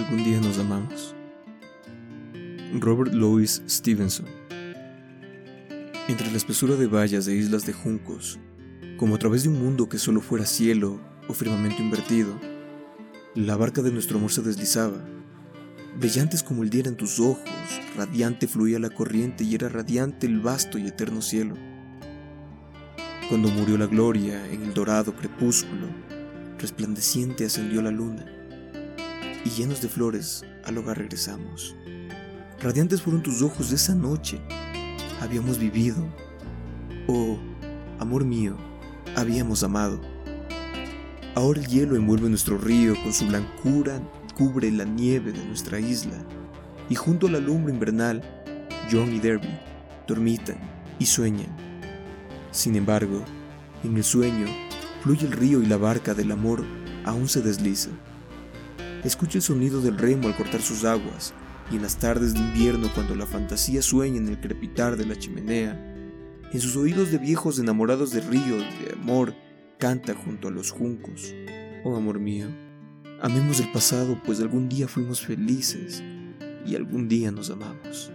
Algún día nos amamos. Robert Louis Stevenson. Entre la espesura de vallas de islas de juncos, como a través de un mundo que solo fuera cielo o firmamento invertido, la barca de nuestro amor se deslizaba. Brillantes como el día eran tus ojos, radiante fluía la corriente y era radiante el vasto y eterno cielo. Cuando murió la gloria en el dorado crepúsculo, resplandeciente ascendió la luna, y llenos de flores al hogar regresamos. Radiantes fueron tus ojos de esa noche. Habíamos vivido. Oh, amor mío, habíamos amado. Ahora el hielo envuelve nuestro río con su blancura, cubre la nieve de nuestra isla, y junto a la lumbre invernal, John y Derby dormitan y sueñan. Sin embargo, en el sueño, fluye el río y la barca del amor aún se desliza. Escucha el sonido del remo al cortar sus aguas, y en las tardes de invierno cuando la fantasía sueña en el crepitar de la chimenea, en sus oídos de viejos enamorados de río, de amor, canta junto a los juncos. Oh amor mío, amemos el pasado, pues algún día fuimos felices y algún día nos amamos.